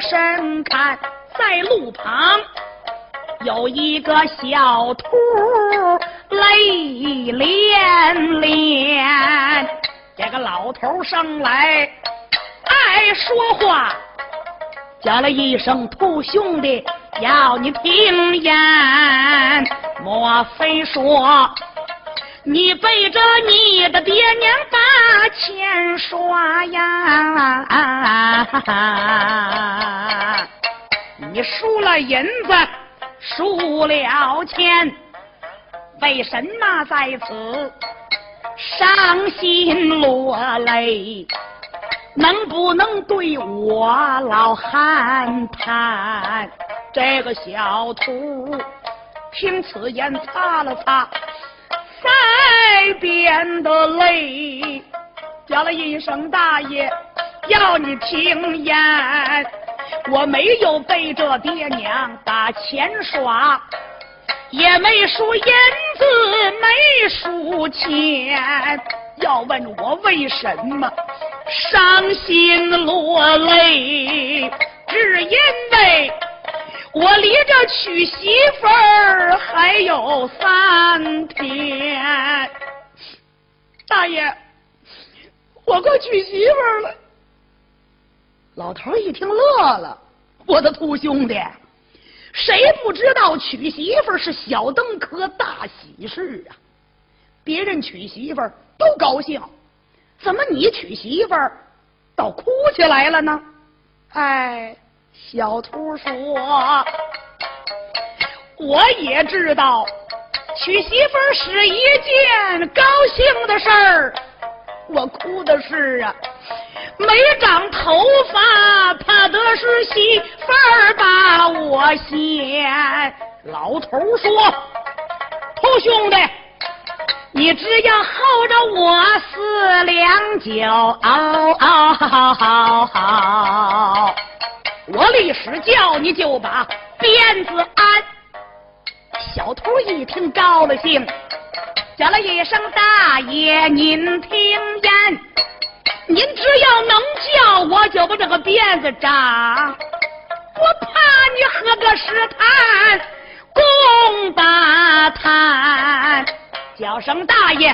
身看，在路旁有一个小兔泪连连。这个老头上来爱说话，叫了一声“兔兄弟”，要你听言。莫非说？你背着你的爹娘把钱刷呀？你输了银子，输了钱，为什么在此伤心落泪？能不能对我老汉谈？这个小徒听此言，擦了擦。腮边的泪，叫了一声大爷，要你听言，我没有背着爹娘打钱耍，也没输银子，没输钱，要问我为什么伤心落泪，只因为。我离这娶媳妇儿还有三天，大爷，我快娶媳妇儿了。老头一听乐了，我的兔兄弟，谁不知道娶媳妇儿是小登科大喜事啊？别人娶媳妇儿都高兴，怎么你娶媳妇儿倒哭起来了呢？哎。小兔说：“我也知道娶媳妇是一件高兴的事儿，我哭的是啊，没长头发，怕的是媳妇儿把我嫌。”老头说：“兔兄弟，你只要候着我四两酒。”我立时叫你就把鞭子安。小偷一听高了兴，叫了一声大爷，您听言，您只要能叫我就把这个鞭子扎，我怕你喝个屎坛共把坛，叫声大爷，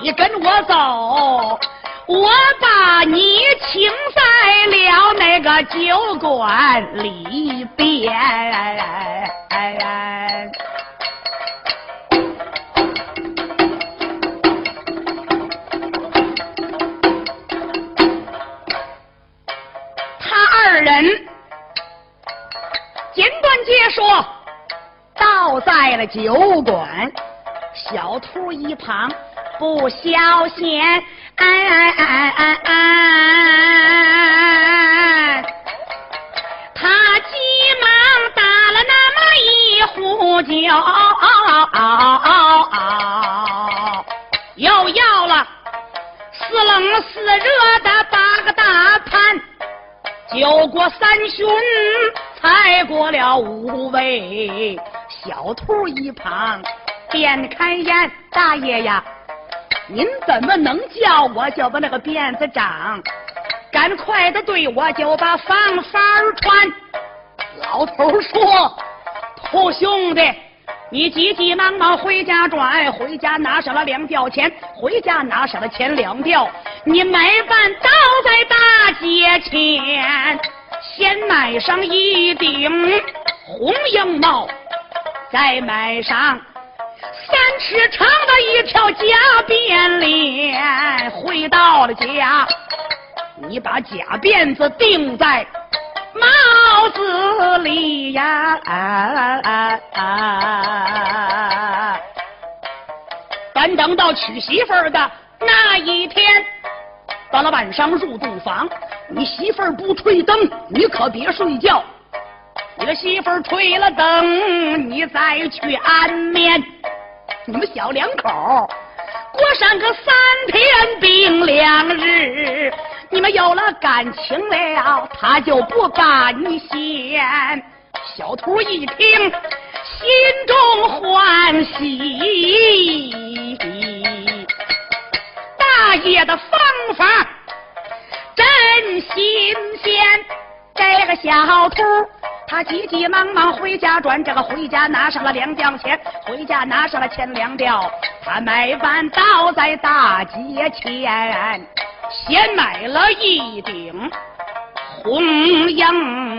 你跟我走。我把你请在了那个酒馆里边，他二人简短解说，倒在了酒馆，小兔一旁不消闲。哎哎哎哎！他急忙打了那么一壶酒，又要了似冷似热的八个大盘。酒过三巡，才过了五味。小兔一旁便开言：“大爷呀！”您怎么能叫我就把那个辫子长？赶快的对我就把方法传。老头说：“兔兄弟，你急急忙忙回家转，回家拿上了两吊钱，回家拿上了钱两吊。你买办倒在大街前，先买上一顶红缨帽，再买上。”三尺长的一条假辫脸，回到了家，你把假辫子钉在帽子里呀！等等到娶媳妇儿的那一天，到了晚上入洞房，你媳妇儿不吹灯，你可别睡觉。你的媳妇儿吹了灯，你再去安眠。你们小两口过上个三天并两日，你们有了感情了，他就不甘心。小兔一听，心中欢喜。大爷的方法真新鲜。这个小兔他急急忙忙回家转，这个回家拿上了两吊钱，回家拿上了钱两吊。他买完倒在大街前，先买了一顶红缨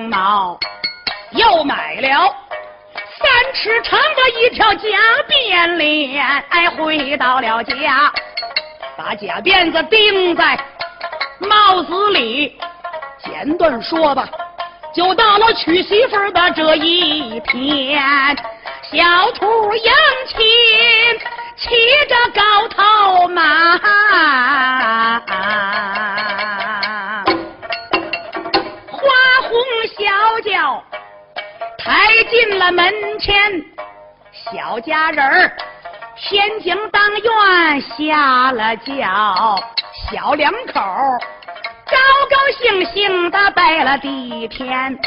帽，又买了。三尺长的一条假辫链，哎，回到了家，把假辫子钉在帽子里。简短说吧，就到了娶媳妇的这一天，小兔迎亲，骑着高头马，花红小轿。抬进了门前，小家人天井当院下了轿，小两口高高兴兴的拜了地天，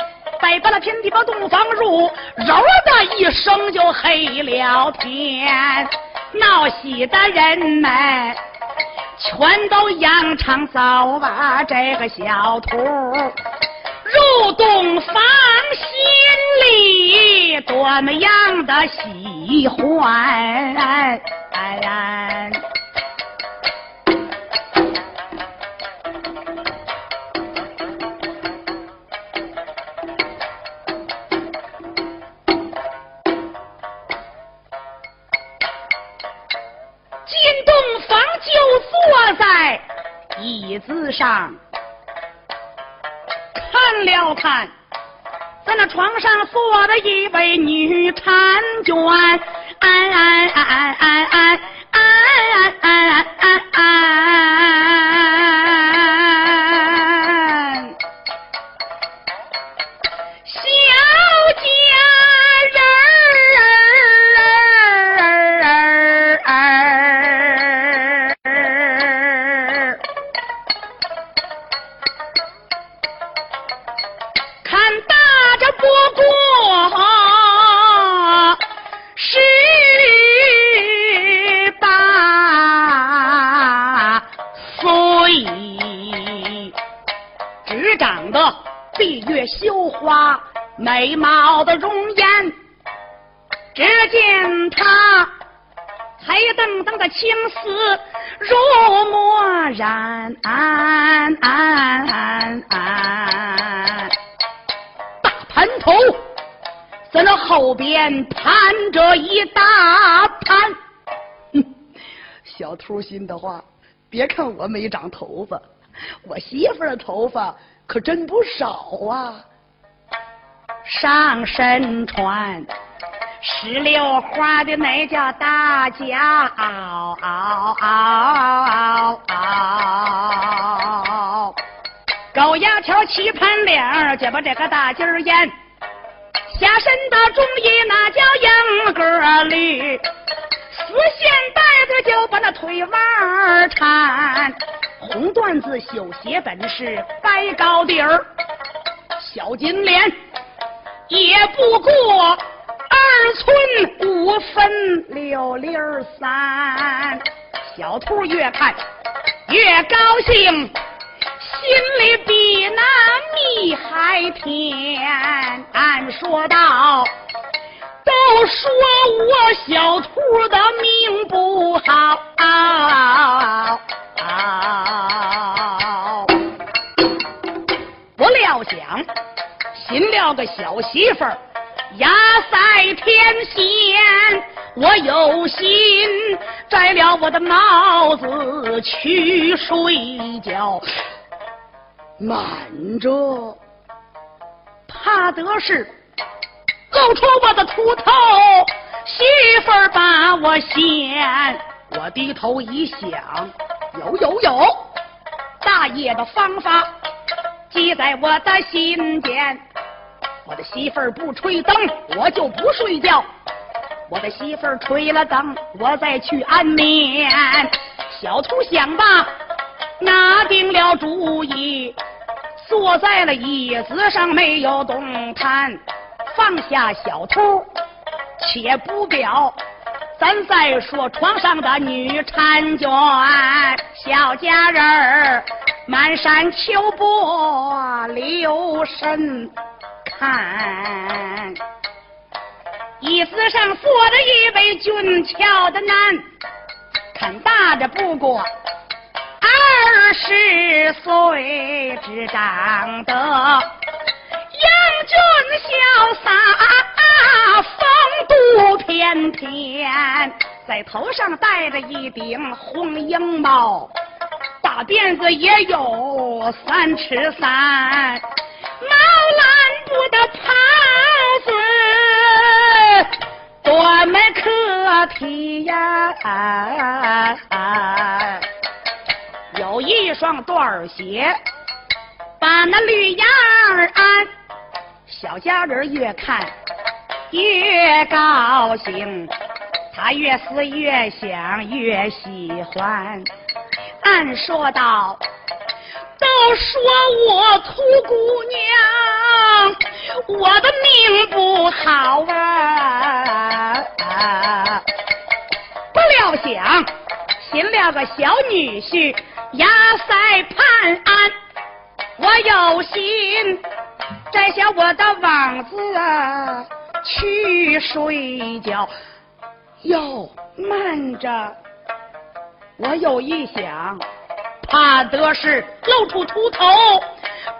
拜拜了天地把洞房入，嗷的一声就黑了天，闹喜的人们全都扬长走把这个小兔。入洞房，心里多么样的喜欢！进椅子上。看了看，在那床上坐着一位女婵娟，安安安安闭月羞花美貌的容颜，只见他黑瞪瞪的青丝如墨染，大盘头在那后边盘着一大盘。小兔心的话，别看我没长头发，我媳妇的头发。可真不少啊！上身穿石榴花的那叫大袄，高牙条齐盘领，就把这个大襟儿沿，下身的中衣那叫缨格绿，丝线带着就把那腿弯缠。红缎子绣鞋本是白高底儿，小金莲也不过二寸五分六厘三。小兔越看越高兴，心里比那蜜还甜。俺说道：“都说我小兔的命不好。”！我料想寻了个小媳妇儿，压在天仙，我有心摘了我的帽子去睡觉。瞒着，怕的是露出我的秃头，媳妇儿把我嫌。我低头一想。有有有，大爷的方法记在我的心间。我的媳妇儿不吹灯，我就不睡觉；我的媳妇儿吹了灯，我再去安眠。小兔想吧，拿定了主意，坐在了椅子上没有动弹。放下小兔，且不表，咱再说床上的女婵娟，小佳人儿满山秋波留神看，椅子上坐着一位俊俏的男，看大的不过二十岁，只长得英俊潇洒，天天，在头上戴着一顶红缨帽，大辫子也有三尺三，毛蓝布的袍子多么可体呀！有一双缎鞋，把那绿芽儿安。小家人越看越高兴，他越思越想越喜欢。暗说道：“都说我土姑娘，我的命不好啊！不料想寻了个小女婿，压塞判安，我有心。”摘下我的网子啊，去睡觉。哟，慢着，我有一想，怕的是露出秃头，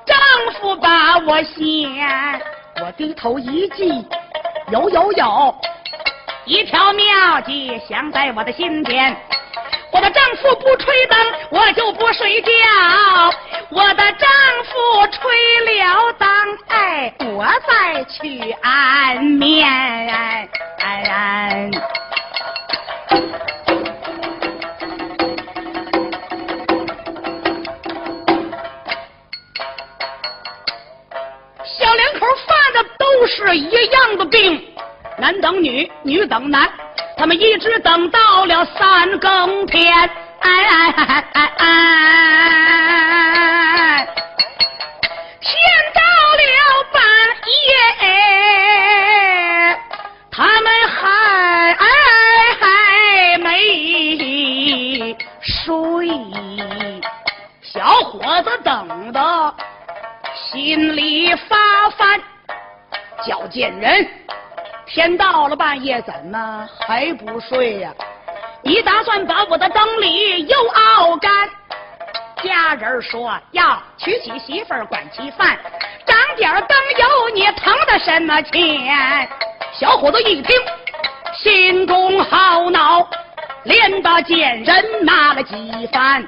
丈夫把我嫌。我低头一记，有有有，一条妙计想在我的心间。我的丈夫不吹灯，我就不睡觉。我的丈夫吹了灯，哎，我再去安眠。小两口犯的都是一样的病，男等女，女等男。他们一直等到了三更天，哎哎哎哎哎，人。天到了半夜，怎么还不睡呀？你打算把我的灯里又熬干？家人说要娶起媳妇儿，管起饭，长点灯油，你疼的什么钱？小伙子一听，心中好恼，连把贱人骂了几番。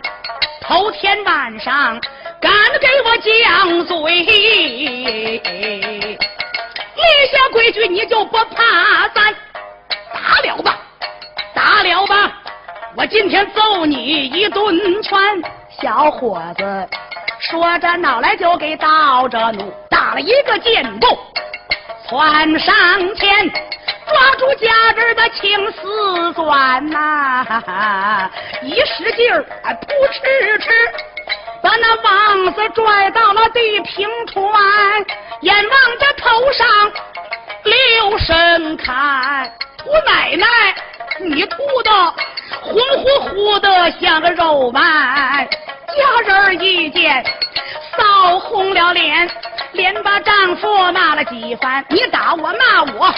头天晚上，敢给我犟嘴。立下规矩，你就不怕咱打了吧？打了吧！我今天揍你一顿拳。小伙子说着，脑袋就给倒着怒，打了一个箭步，窜上前，抓住家人的青丝钻呐，一使劲儿，扑哧哧，把那王子拽到了地平川。眼望着头上留神看，我奶奶，你秃的红乎乎的像个肉丸。家人一见，臊红了脸，连把丈夫骂了几番。你打我骂我，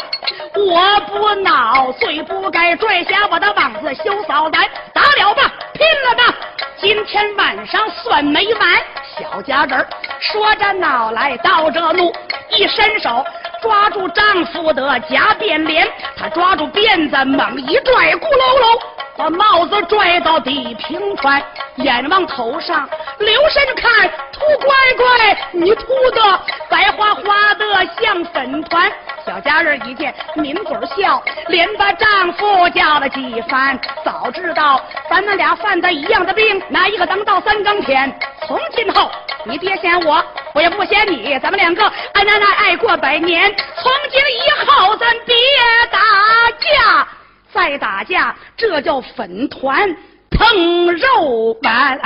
我不恼，最不该拽下我的膀子羞臊胆。打了吧，拼了吧，今天晚上算没完。小家人说着闹来倒着怒，一伸手抓住丈夫的假辫帘，他抓住辫子猛一拽，咕噜噜把帽子拽到地平川，眼往头上留神看，秃乖乖，你秃的白花花的像粉团。小家人一见，抿嘴笑，连把丈夫叫了几番。早知道咱们俩犯的一样的病，哪一个能到三更天？从今后，你别嫌我，我也不嫌你，咱们两个爱爱爱爱过百年。从今以后，咱别打架，再打架这叫粉团碰肉丸。